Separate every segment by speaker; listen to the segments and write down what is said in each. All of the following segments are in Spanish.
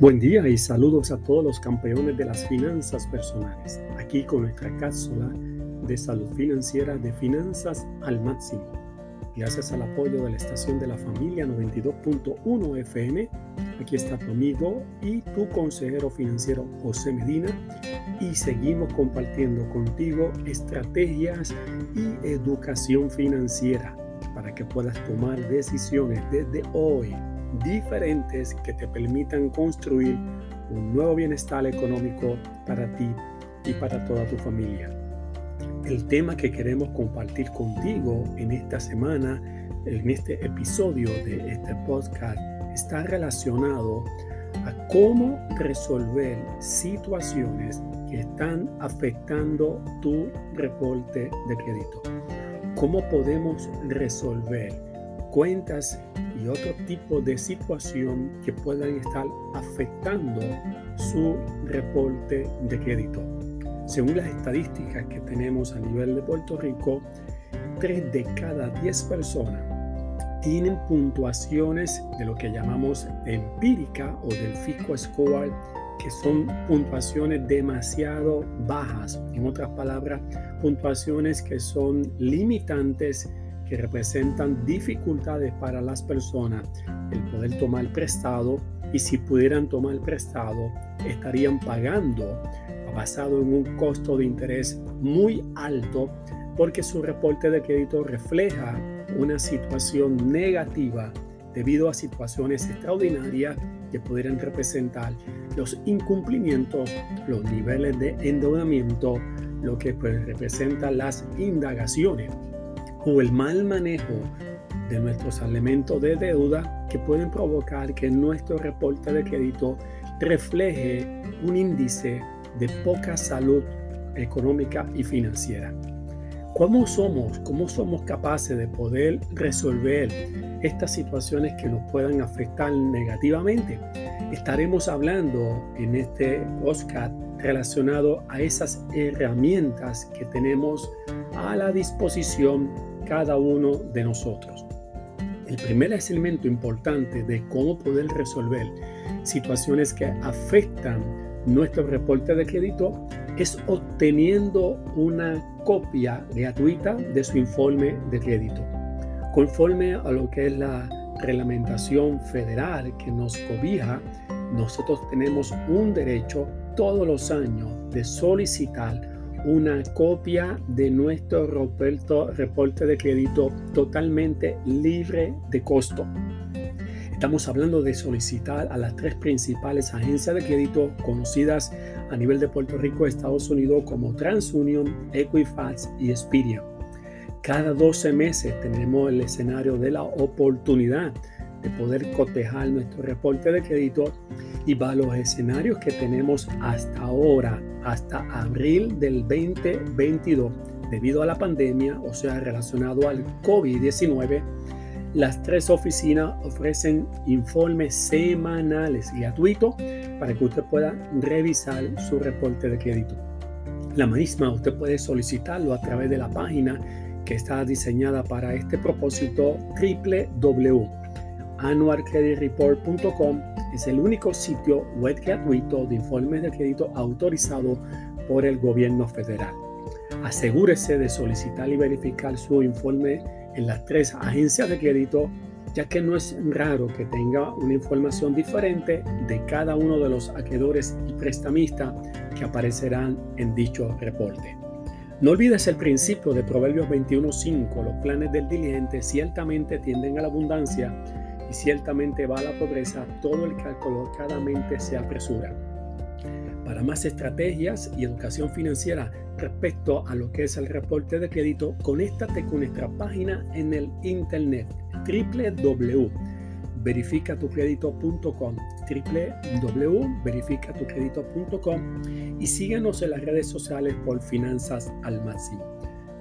Speaker 1: Buen día y saludos a todos los campeones de las finanzas personales. Aquí con nuestra cápsula de salud financiera de finanzas al máximo. Gracias al apoyo de la estación de la familia 92.1 FM, aquí está tu amigo y tu consejero financiero José Medina y seguimos compartiendo contigo estrategias y educación financiera para que puedas tomar decisiones desde hoy diferentes que te permitan construir un nuevo bienestar económico para ti y para toda tu familia. El tema que queremos compartir contigo en esta semana, en este episodio de este podcast, está relacionado a cómo resolver situaciones que están afectando tu reporte de crédito. ¿Cómo podemos resolver cuentas y otro tipo de situación que puedan estar afectando su reporte de crédito. Según las estadísticas que tenemos a nivel de Puerto Rico, 3 de cada 10 personas tienen puntuaciones de lo que llamamos empírica o del FICO Score, que son puntuaciones demasiado bajas. En otras palabras, puntuaciones que son limitantes que representan dificultades para las personas el poder tomar prestado y si pudieran tomar prestado estarían pagando basado en un costo de interés muy alto porque su reporte de crédito refleja una situación negativa debido a situaciones extraordinarias que pudieran representar los incumplimientos, los niveles de endeudamiento, lo que pues representa las indagaciones o el mal manejo de nuestros elementos de deuda que pueden provocar que nuestro reporte de crédito refleje un índice de poca salud económica y financiera. ¿Cómo somos? ¿Cómo somos capaces de poder resolver estas situaciones que nos puedan afectar negativamente? Estaremos hablando en este podcast relacionado a esas herramientas que tenemos a la disposición cada uno de nosotros. El primer elemento importante de cómo poder resolver situaciones que afectan nuestro reporte de crédito es obteniendo una copia gratuita de su informe de crédito. Conforme a lo que es la reglamentación federal que nos cobija, nosotros tenemos un derecho todos los años de solicitar una copia de nuestro reporte de crédito totalmente libre de costo. Estamos hablando de solicitar a las tres principales agencias de crédito conocidas a nivel de Puerto Rico, Estados Unidos como TransUnion, Equifax y Experian. Cada 12 meses tenemos el escenario de la oportunidad de poder cotejar nuestro reporte de crédito y va los escenarios que tenemos hasta ahora, hasta abril del 2022, debido a la pandemia, o sea, relacionado al COVID-19, las tres oficinas ofrecen informes semanales gratuitos para que usted pueda revisar su reporte de crédito. La misma usted puede solicitarlo a través de la página que está diseñada para este propósito www.annualcreditreport.com es el único sitio web gratuito de informes de crédito autorizado por el gobierno federal. Asegúrese de solicitar y verificar su informe en las tres agencias de crédito, ya que no es raro que tenga una información diferente de cada uno de los acreedores y prestamistas que aparecerán en dicho reporte. No olvides el principio de Proverbios 21.5, los planes del diligente ciertamente tienden a la abundancia ciertamente va a la pobreza todo el que alcolocadamente se apresura. Para más estrategias y educación financiera respecto a lo que es el reporte de crédito, conéctate con nuestra página en el internet www.verificatucredito.com www.verificatucredito.com y síguenos en las redes sociales por Finanzas al Máximo.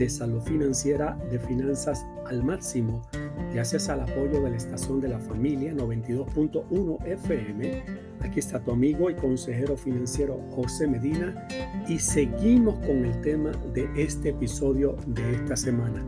Speaker 1: de salud financiera de finanzas al máximo, gracias al apoyo de la estación de la familia 92.1 FM. Aquí está tu amigo y consejero financiero José Medina y seguimos con el tema de este episodio de esta semana.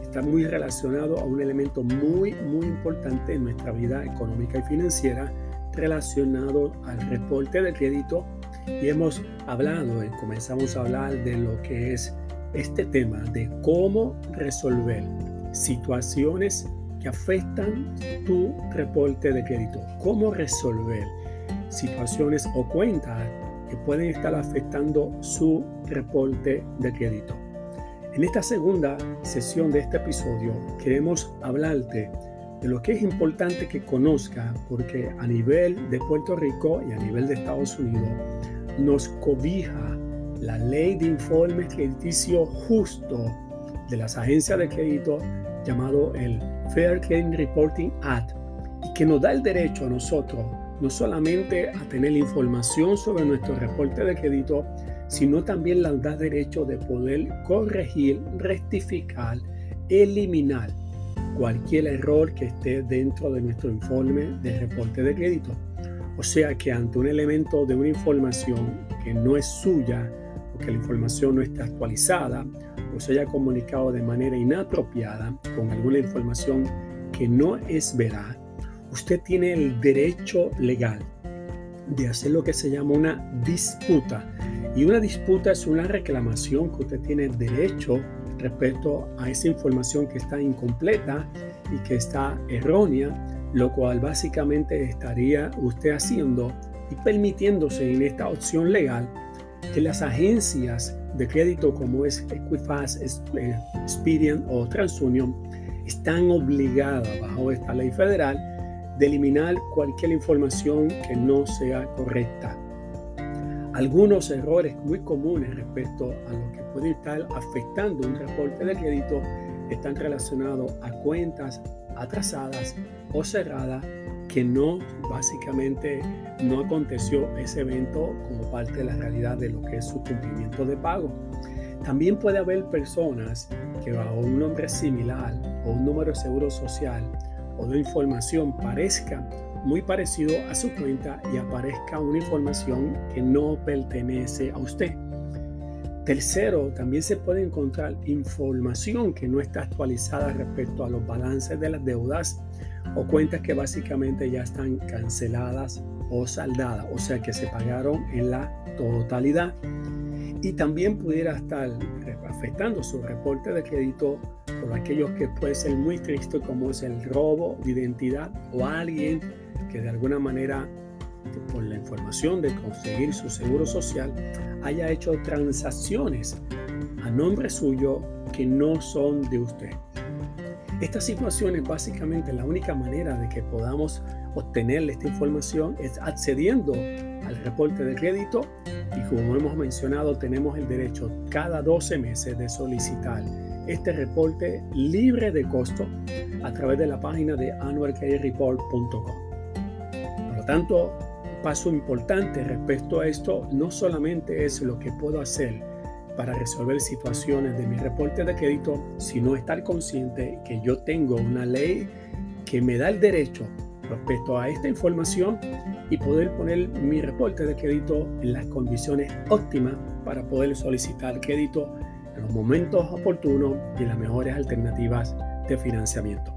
Speaker 1: Está muy relacionado a un elemento muy, muy importante en nuestra vida económica y financiera relacionado al reporte de crédito y hemos hablado, comenzamos a hablar de lo que es este tema de cómo resolver situaciones que afectan tu reporte de crédito. Cómo resolver situaciones o cuentas que pueden estar afectando su reporte de crédito. En esta segunda sesión de este episodio queremos hablarte de lo que es importante que conozca porque a nivel de Puerto Rico y a nivel de Estados Unidos nos cobija la ley de informe crediticio justo de las agencias de crédito llamado el Fair Credit Reporting Act y que nos da el derecho a nosotros no solamente a tener información sobre nuestro reporte de crédito, sino también nos da derecho de poder corregir, rectificar, eliminar cualquier error que esté dentro de nuestro informe de reporte de crédito. O sea que ante un elemento de una información que no es suya, que la información no está actualizada o se haya comunicado de manera inapropiada con alguna información que no es veraz, usted tiene el derecho legal de hacer lo que se llama una disputa. Y una disputa es una reclamación que usted tiene derecho respecto a esa información que está incompleta y que está errónea, lo cual básicamente estaría usted haciendo y permitiéndose en esta opción legal que las agencias de crédito como es Equifax, Experian o TransUnion están obligadas bajo esta ley federal de eliminar cualquier información que no sea correcta. Algunos errores muy comunes respecto a lo que puede estar afectando un reporte de crédito están relacionados a cuentas atrasadas o cerradas que no, básicamente, no aconteció ese evento como parte de la realidad de lo que es su cumplimiento de pago. También puede haber personas que bajo un nombre similar o un número de seguro social o de información parezca muy parecido a su cuenta y aparezca una información que no pertenece a usted. Tercero, también se puede encontrar información que no está actualizada respecto a los balances de las deudas o cuentas que básicamente ya están canceladas o saldadas, o sea que se pagaron en la totalidad. Y también pudiera estar afectando su reporte de crédito por aquellos que puede ser muy triste como es el robo de identidad o alguien que de alguna manera por la información de conseguir su seguro social haya hecho transacciones a nombre suyo que no son de usted. Esta situación es básicamente la única manera de que podamos obtener esta información es accediendo al reporte de crédito y como hemos mencionado tenemos el derecho cada 12 meses de solicitar este reporte libre de costo a través de la página de annualcreditreport.com. Por lo tanto, paso importante respecto a esto no solamente es lo que puedo hacer para resolver situaciones de mi reporte de crédito, sino estar consciente que yo tengo una ley que me da el derecho respecto a esta información y poder poner mi reporte de crédito en las condiciones óptimas para poder solicitar crédito en los momentos oportunos y las mejores alternativas de financiamiento.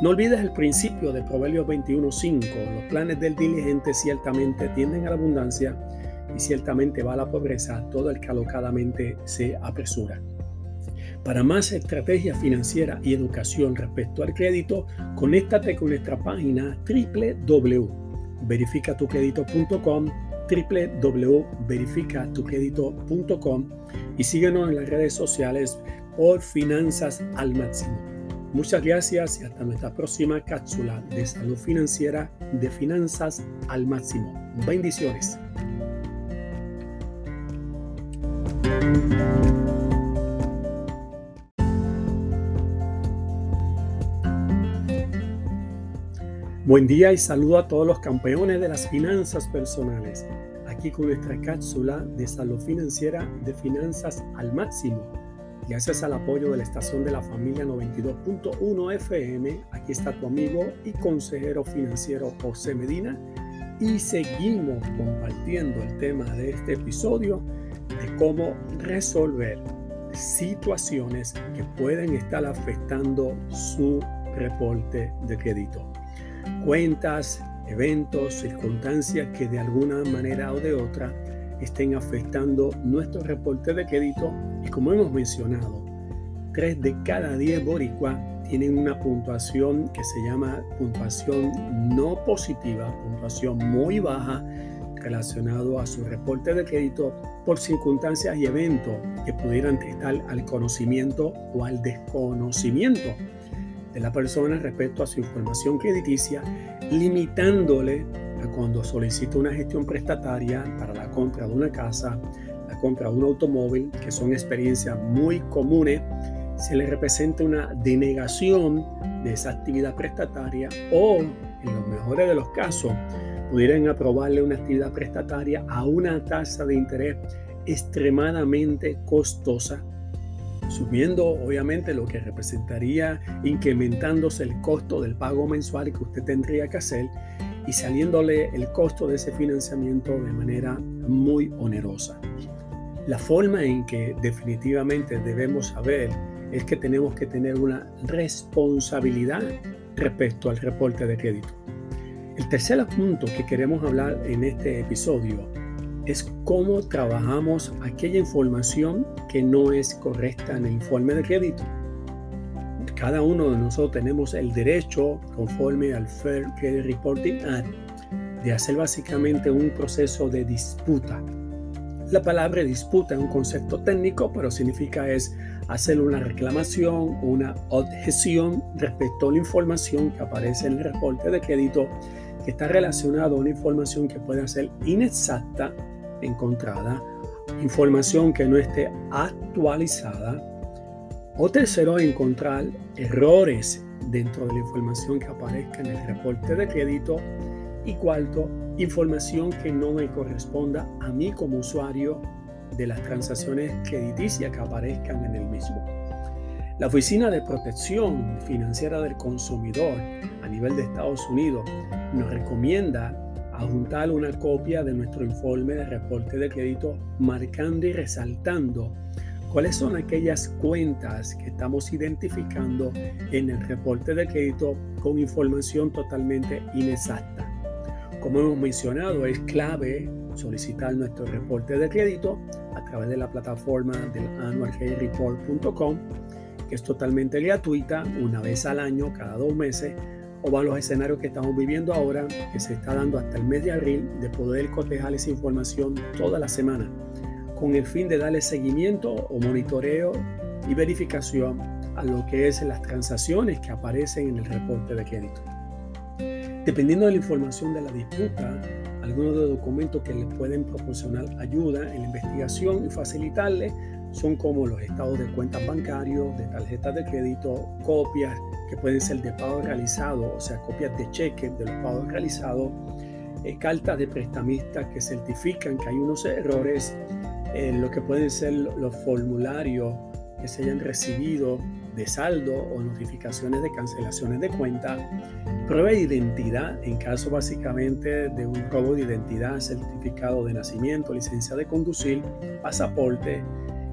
Speaker 1: No olvides el principio de Proverbios 21.5. Los planes del diligente ciertamente tienden a la abundancia y ciertamente va a la pobreza todo el que alocadamente se apresura. Para más estrategia financiera y educación respecto al crédito, conéctate con nuestra página www.verificatucredito.com www.verificatucredito.com y síguenos en las redes sociales por Finanzas al Máximo. Muchas gracias y hasta nuestra próxima cápsula de salud financiera de Finanzas al Máximo. Bendiciones. Buen día y saludo a todos los campeones de las finanzas personales. Aquí con nuestra cápsula de salud financiera de finanzas al máximo. gracias al apoyo de la estación de la familia 92.1 FM. Aquí está tu amigo y consejero financiero José Medina y seguimos compartiendo el tema de este episodio de cómo resolver situaciones que pueden estar afectando su reporte de crédito. Cuentas, eventos, circunstancias que de alguna manera o de otra estén afectando nuestro reporte de crédito y como hemos mencionado, 3 de cada 10 boricuas tienen una puntuación que se llama puntuación no positiva, puntuación muy baja relacionado a su reporte de crédito por circunstancias y eventos que pudieran estar al conocimiento o al desconocimiento de la persona respecto a su información crediticia, limitándole a cuando solicita una gestión prestataria para la compra de una casa, la compra de un automóvil, que son experiencias muy comunes, se le representa una denegación de esa actividad prestataria o, en los mejores de los casos, pudieran aprobarle una actividad prestataria a una tasa de interés extremadamente costosa, subiendo obviamente lo que representaría incrementándose el costo del pago mensual que usted tendría que hacer y saliéndole el costo de ese financiamiento de manera muy onerosa. La forma en que definitivamente debemos saber es que tenemos que tener una responsabilidad respecto al reporte de crédito. El tercer punto que queremos hablar en este episodio es cómo trabajamos aquella información que no es correcta en el informe de crédito. Cada uno de nosotros tenemos el derecho, conforme al Fair Credit Reporting Act, de hacer básicamente un proceso de disputa. La palabra disputa es un concepto técnico, pero significa es hacer una reclamación, una objeción respecto a la información que aparece en el reporte de crédito está relacionado a una información que puede ser inexacta, encontrada, información que no esté actualizada, o tercero, encontrar errores dentro de la información que aparezca en el reporte de crédito. Y cuarto, información que no me corresponda a mí como usuario de las transacciones crediticias que aparezcan en el mismo. La Oficina de Protección Financiera del Consumidor a nivel de Estados Unidos nos recomienda adjuntar una copia de nuestro informe de reporte de crédito marcando y resaltando cuáles son aquellas cuentas que estamos identificando en el reporte de crédito con información totalmente inexacta. Como hemos mencionado, es clave solicitar nuestro reporte de crédito a través de la plataforma del annualreport.com que es totalmente gratuita, una vez al año, cada dos meses, o a los escenarios que estamos viviendo ahora, que se está dando hasta el mes de abril, de poder cotejar esa información toda la semana, con el fin de darle seguimiento o monitoreo y verificación a lo que es las transacciones que aparecen en el reporte de crédito. Dependiendo de la información de la disputa, algunos de los documentos que le pueden proporcionar ayuda en la investigación y facilitarle son como los estados de cuentas bancarios, de tarjetas de crédito, copias que pueden ser de pago realizado, o sea, copias de cheques de los pagos realizados, eh, cartas de prestamistas que certifican que hay unos errores, eh, lo que pueden ser los formularios que se hayan recibido de saldo o notificaciones de cancelaciones de cuenta, prueba de identidad en caso básicamente de un robo de identidad, certificado de nacimiento, licencia de conducir, pasaporte,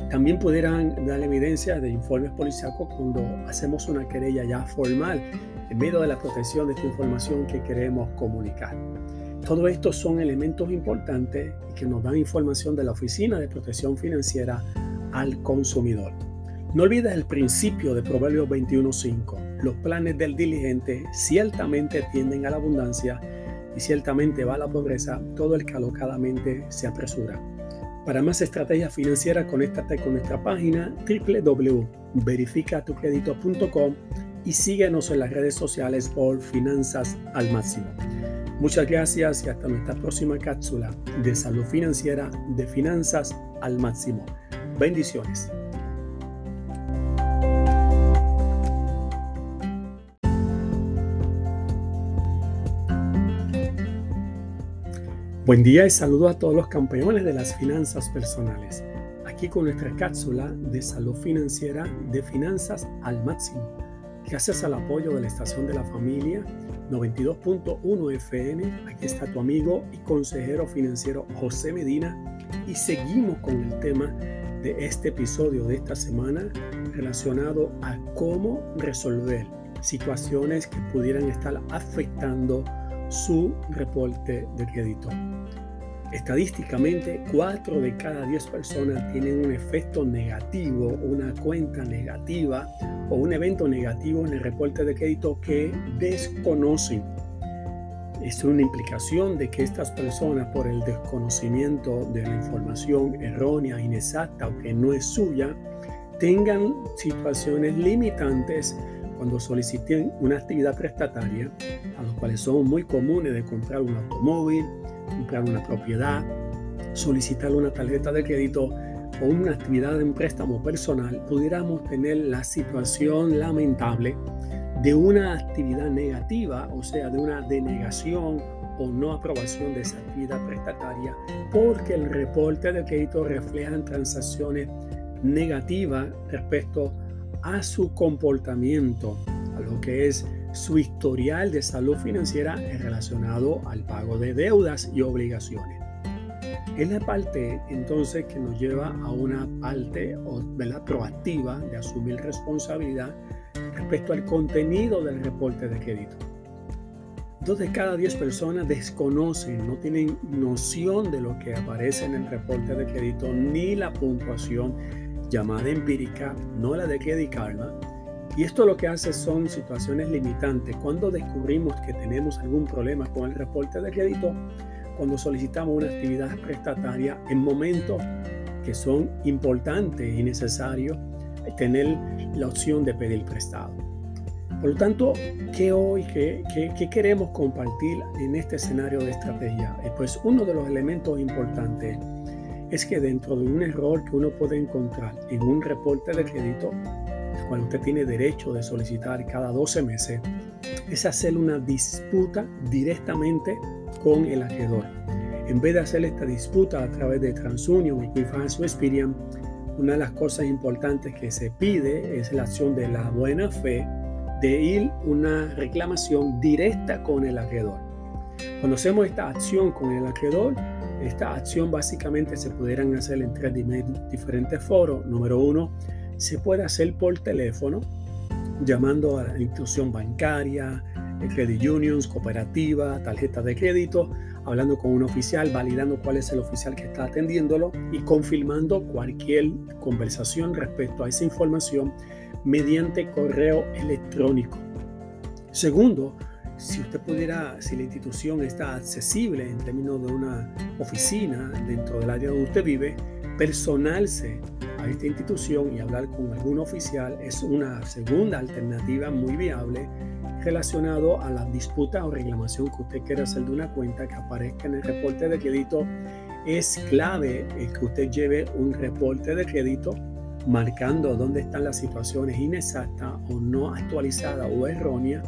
Speaker 1: también pudieran dar evidencia de informes policíacos cuando hacemos una querella ya formal en medio de la protección de esta información que queremos comunicar. Todo esto son elementos importantes que nos dan información de la Oficina de Protección Financiera al consumidor. No olvides el principio de Proverbios 21.5. Los planes del diligente ciertamente tienden a la abundancia y ciertamente va a la pobreza todo el que alocadamente se apresura. Para más estrategias financieras, conéctate con nuestra página www.verificatucredito.com y síguenos en las redes sociales por Finanzas al Máximo. Muchas gracias y hasta nuestra próxima cápsula de salud financiera de Finanzas al Máximo. Bendiciones. Buen día y saludo a todos los campeones de las finanzas personales. aquí con nuestra cápsula de salud financiera de finanzas al máximo. Gracias al apoyo de la estación de la familia 92.1 FM, aquí está tu amigo y consejero financiero José Medina y seguimos con el tema de este episodio de esta semana relacionado a cómo resolver situaciones que pudieran estar afectando su reporte de crédito. Estadísticamente, 4 de cada 10 personas tienen un efecto negativo, una cuenta negativa o un evento negativo en el reporte de crédito que desconocen. Es una implicación de que estas personas, por el desconocimiento de la información errónea, inexacta o que no es suya, tengan situaciones limitantes cuando soliciten una actividad prestataria, a los cuales son muy comunes de comprar un automóvil, comprar una propiedad, solicitar una tarjeta de crédito o una actividad de préstamo personal, pudiéramos tener la situación lamentable de una actividad negativa, o sea, de una denegación o no aprobación de esa actividad prestataria, porque el reporte de crédito refleja transacciones negativas respecto a su comportamiento, a lo que es su historial de salud financiera relacionado al pago de deudas y obligaciones. Es la parte entonces que nos lleva a una parte proactiva de asumir responsabilidad respecto al contenido del reporte de crédito. Dos de cada diez personas desconocen, no tienen noción de lo que aparece en el reporte de crédito ni la puntuación llamada empírica, no la de Credit Karma, y esto lo que hace son situaciones limitantes. Cuando descubrimos que tenemos algún problema con el reporte de crédito, cuando solicitamos una actividad prestataria en momentos que son importantes y necesarios, tener la opción de pedir prestado. Por lo tanto, ¿qué hoy, qué, qué, queremos compartir en este escenario de estrategia? Eh, pues uno de los elementos importantes es que dentro de un error que uno puede encontrar en un reporte de crédito, cual usted tiene derecho de solicitar cada 12 meses, es hacer una disputa directamente con el acreedor. En vez de hacer esta disputa a través de TransUnion, Equifax o Experian, una de las cosas importantes que se pide es la acción de la buena fe de ir una reclamación directa con el acreedor. Cuando hacemos esta acción con el acreedor, esta acción básicamente se pudieran hacer en tres diferentes foros. Número uno, se puede hacer por teléfono, llamando a la institución bancaria, credit unions, cooperativa, tarjeta de crédito, hablando con un oficial, validando cuál es el oficial que está atendiéndolo y confirmando cualquier conversación respecto a esa información mediante correo electrónico. Segundo, si usted pudiera, si la institución está accesible en términos de una oficina dentro del área donde usted vive, personarse a esta institución y hablar con algún oficial es una segunda alternativa muy viable relacionado a la disputa o reclamación que usted quiera hacer de una cuenta que aparezca en el reporte de crédito. Es clave el que usted lleve un reporte de crédito marcando dónde están las situaciones inexactas o no actualizadas o erróneas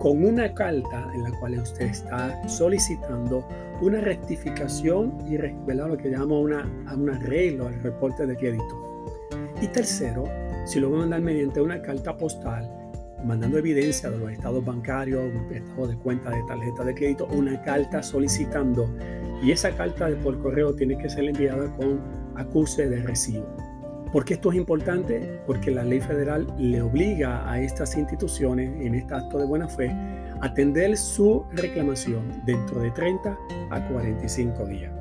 Speaker 1: con una carta en la cual usted está solicitando una rectificación y lo que llama una, un arreglo al reporte de crédito. Y tercero, si lo va a mandar mediante una carta postal, mandando evidencia de los estados bancarios, estado de cuenta de tarjeta de crédito, una carta solicitando. Y esa carta por correo tiene que ser enviada con acuse de recibo. ¿Por qué esto es importante? Porque la ley federal le obliga a estas instituciones en este acto de buena fe a atender su reclamación dentro de 30 a 45 días.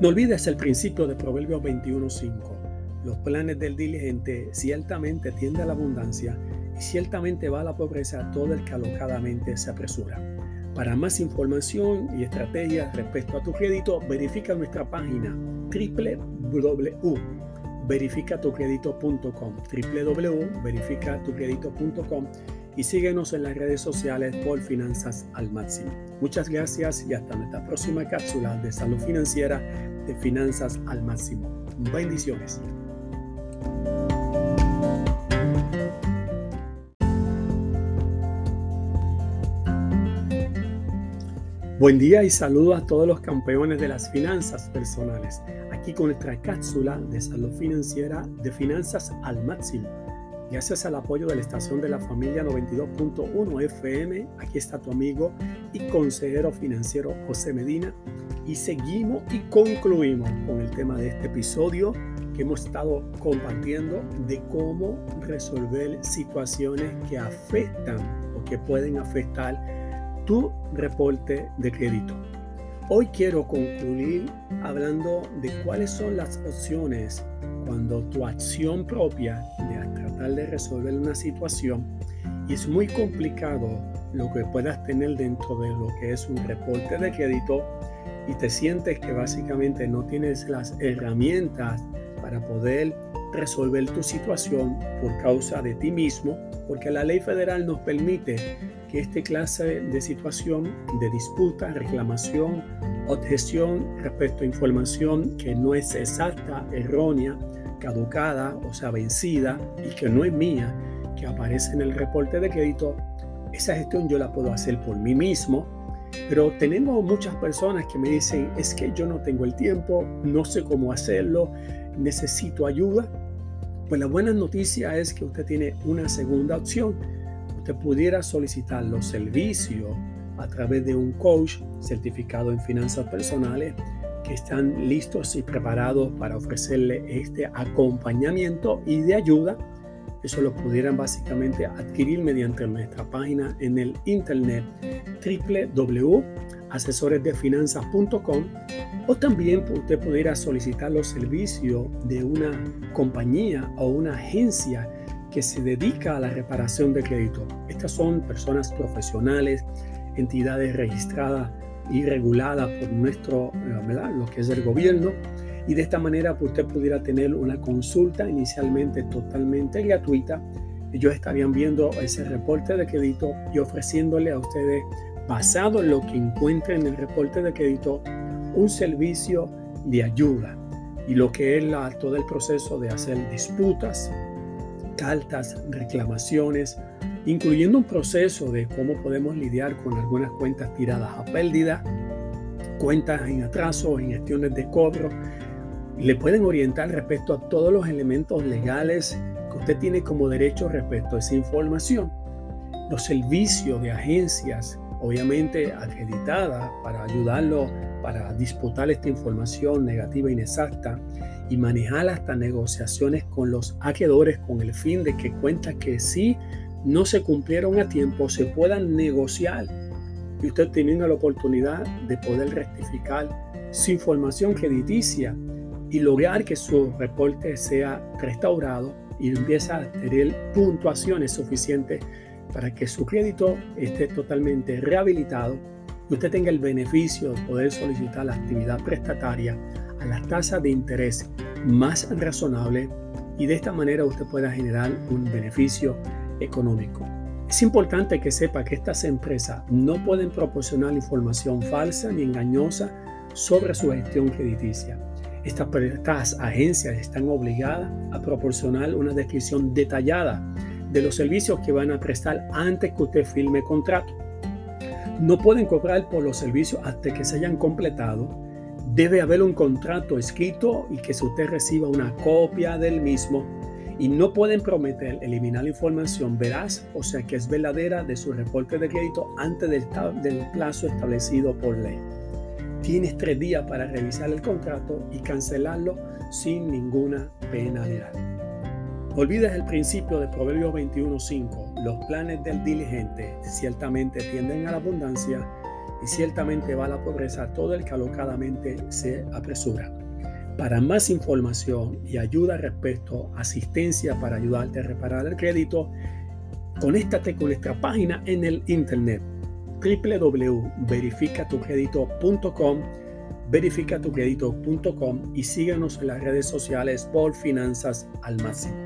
Speaker 1: No olvides el principio de Proverbios 21.5. Los planes del diligente ciertamente tienden a la abundancia y ciertamente va a la pobreza todo el que alocadamente se apresura. Para más información y estrategias respecto a tu crédito, verifica nuestra página www verificatucredito.com, www.verificatucredito.com y síguenos en las redes sociales por Finanzas al Máximo. Muchas gracias y hasta nuestra próxima cápsula de salud financiera de Finanzas al Máximo. Bendiciones. Buen día y saludo a todos los campeones de las finanzas personales. aquí con nuestra cápsula de salud financiera de finanzas al máximo. Gracias al apoyo de la estación de la familia 92.1 FM, aquí está tu amigo y consejero financiero José Medina. Y seguimos y concluimos con el tema de este episodio que hemos estado compartiendo de cómo resolver situaciones que afectan o que pueden afectar tu reporte de crédito. Hoy quiero concluir hablando de cuáles son las opciones cuando tu acción propia de tratar de resolver una situación y es muy complicado lo que puedas tener dentro de lo que es un reporte de crédito y te sientes que básicamente no tienes las herramientas para poder resolver tu situación por causa de ti mismo, porque la ley federal nos permite que esta clase de situación de disputa, reclamación, objeción respecto a información que no es exacta, errónea, caducada, o sea, vencida y que no es mía, que aparece en el reporte de crédito, esa gestión yo la puedo hacer por mí mismo, pero tenemos muchas personas que me dicen, es que yo no tengo el tiempo, no sé cómo hacerlo, necesito ayuda. Pues la buena noticia es que usted tiene una segunda opción. Usted pudiera solicitar los servicios a través de un coach certificado en finanzas personales que están listos y preparados para ofrecerle este acompañamiento y de ayuda. Eso lo pudieran básicamente adquirir mediante nuestra página en el internet www.asesoresdefinanzas.com o también usted pudiera solicitar los servicios de una compañía o una agencia que se dedica a la reparación de crédito. Estas son personas profesionales, entidades registradas y reguladas por nuestro, ¿verdad? lo que es el gobierno. Y de esta manera pues, usted pudiera tener una consulta inicialmente totalmente gratuita. Ellos estarían viendo ese reporte de crédito y ofreciéndole a ustedes, basado en lo que encuentren en el reporte de crédito, un servicio de ayuda y lo que es la, todo el proceso de hacer disputas, cartas, reclamaciones, incluyendo un proceso de cómo podemos lidiar con algunas cuentas tiradas a pérdida, cuentas en atraso, en gestiones de cobro. Le pueden orientar respecto a todos los elementos legales que usted tiene como derecho respecto a esa información. Los servicios de agencias, obviamente acreditadas para ayudarlo para disputar esta información negativa e inexacta y manejar hasta negociaciones con los acreedores con el fin de que cuentas que sí no se cumplieron a tiempo se puedan negociar. Y usted teniendo la oportunidad de poder rectificar su información crediticia y lograr que su reporte sea restaurado y empieza a tener puntuaciones suficientes para que su crédito esté totalmente rehabilitado y usted tenga el beneficio de poder solicitar la actividad prestataria a las tasas de interés más razonable y de esta manera usted pueda generar un beneficio económico. Es importante que sepa que estas empresas no pueden proporcionar información falsa ni engañosa sobre su gestión crediticia. Estas, estas agencias están obligadas a proporcionar una descripción detallada de los servicios que van a prestar antes que usted firme contrato. No pueden cobrar por los servicios hasta que se hayan completado. Debe haber un contrato escrito y que usted reciba una copia del mismo y no pueden prometer eliminar información veraz, o sea que es verdadera, de su reporte de crédito antes del, plazo establecido por ley. Tienes tres días para revisar el contrato y cancelarlo sin ninguna penalidad. Olvides el principio de Proverbios 21.5. Los planes del diligente ciertamente tienden a la abundancia y ciertamente va a la pobreza todo el que alocadamente se apresura. Para más información y ayuda respecto a asistencia para ayudarte a reparar el crédito, conéctate con nuestra página en el internet www.verificatucredito.com verificatucredito.com y síguenos en las redes sociales por Finanzas al Máximo.